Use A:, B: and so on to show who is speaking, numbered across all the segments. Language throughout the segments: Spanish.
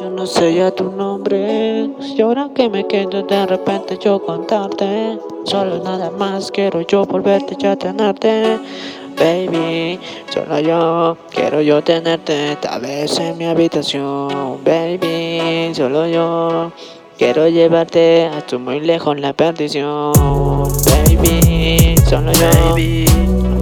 A: Yo no sé ya tu nombre. Y que me quedo de repente yo contarte Solo nada más quiero yo volverte ya a tenerte Baby, solo yo quiero yo tenerte Tal vez en mi habitación Baby, solo yo Quiero llevarte hasta muy lejos la perdición Baby, solo yo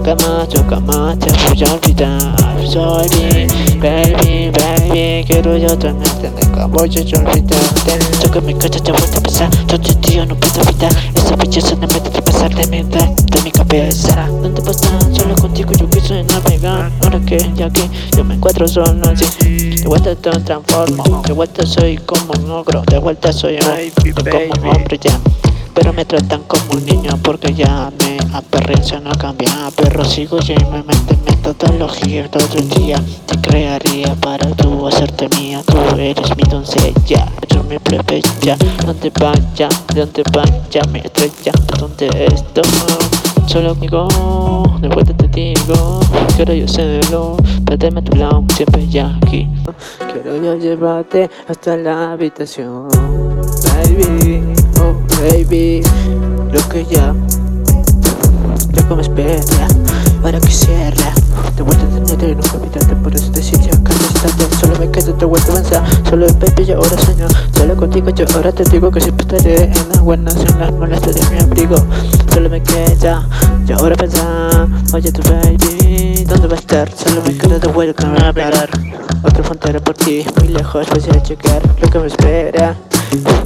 A: Nunca más, nunca más te voy a olvidar. Sorry, baby, baby Quiero yo tenerte, nunca voy a olvidarte. Que mi coche te vuelve a pasar. Yo te tío no puedo evitar. Esa belleza no me debe pasar de mi, de, mi cabeza. ¿Dónde vas Solo contigo yo quise navegar. Ahora que ya que yo me encuentro solo así. De vuelta te transformo. De vuelta soy como un ogro De vuelta soy un, como un hombre ya pero me tratan como un niño porque ya me aperré, no cambia. Pero sigo y me meto en metodología Todo el día te crearía para tú hacerte mía. Tú eres mi doncella, yo mi plebeya. Donde vaya, donde vaya mi estrella. Donde estoy Solo digo, de vuelta te digo Quiero yo serlo, perdeme a tu lado Siempre ya aquí. Quiero yo llevarte hasta la habitación baby. Lo que ya Lo que me espera que cierre. De vuelta tenerte y nunca olvidarte Por eso te siento acá Solo me quedo de vuelta avanzar. Solo el baby y ahora sueño Solo contigo. Yo ahora te digo Que siempre estaré en las buenas en las molestias de mi abrigo. Solo me queda yo ahora pensar Oye tu baby ¿Dónde va a estar? Solo me quedo de vuelta a hablar. Otra frontera por ti Muy lejos voy a checar Lo que me espera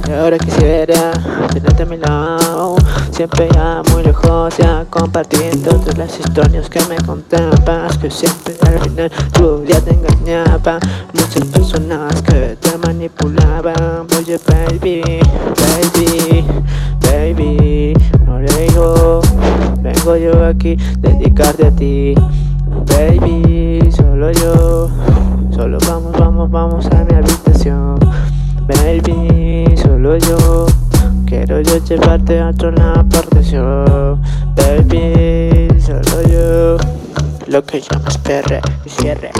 A: y ahora quisiera tenerte a mi lado. Siempre ya muy lejos ya compartiendo todas las historias que me contabas Que siempre al final tú ya te engañaba. Muchas personas que te manipulaban. Oye baby, baby, baby No le digo, vengo yo aquí dedicarte a ti. Baby, solo yo Solo vamos, vamos, vamos a mi habitación Baby, solo yo. Quiero yo llevarte a otra partición Baby, solo yo. Lo que yo me espere y cierre